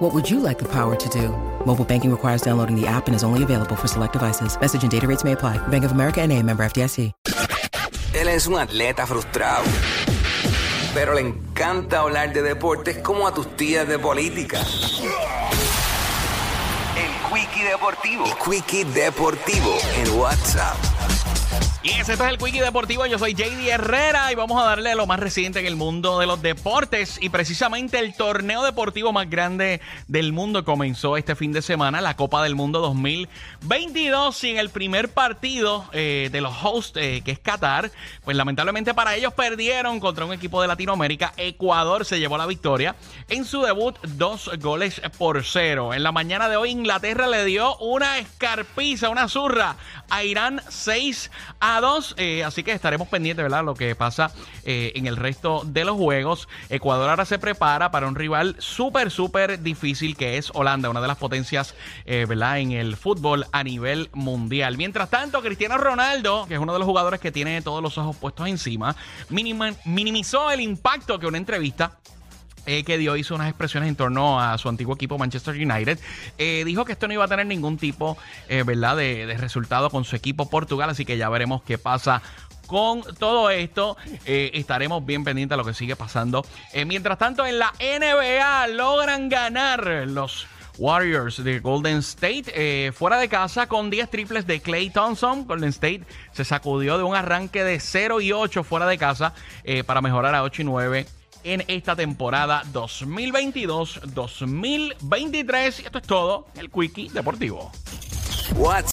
What would you like the power to do? Mobile banking requires downloading the app and is only available for select devices. Message and data rates may apply. Bank of America and a member FDIC. Él es un atleta frustrado, pero le encanta hablar de deportes como a tus tías de política. El Quickie Deportivo. El Quickie Deportivo en WhatsApp. Y ese es el Quickie Deportivo. Yo soy JD Herrera y vamos a darle lo más reciente en el mundo de los deportes. Y precisamente el torneo deportivo más grande del mundo comenzó este fin de semana, la Copa del Mundo 2022. Y en el primer partido eh, de los hosts, eh, que es Qatar, pues lamentablemente para ellos perdieron contra un equipo de Latinoamérica. Ecuador se llevó la victoria en su debut, dos goles por cero. En la mañana de hoy, Inglaterra le dio una escarpiza, una zurra a Irán 6 a 2. Eh, así que estaremos pendientes, ¿verdad? Lo que pasa eh, en el resto de los juegos. Ecuador ahora se prepara para un rival súper, súper difícil que es Holanda, una de las potencias, eh, ¿verdad? En el fútbol a nivel mundial. Mientras tanto, Cristiano Ronaldo, que es uno de los jugadores que tiene todos los ojos puestos encima, minimizó el impacto que una entrevista eh, que dio hizo unas expresiones en torno a su antiguo equipo Manchester United. Eh, dijo que esto no iba a tener ningún tipo eh, ¿verdad? De, resultado con su equipo Portugal, así que ya veremos qué pasa. Con todo esto, estaremos bien pendientes de lo que sigue pasando. Mientras tanto, en la NBA logran ganar los Warriors de Golden State fuera de casa con 10 triples de Clay Thompson. Golden State se sacudió de un arranque de 0 y 8 fuera de casa para mejorar a 8 y 9 en esta temporada 2022-2023. Y esto es todo, el Quickie Deportivo. WhatsApp.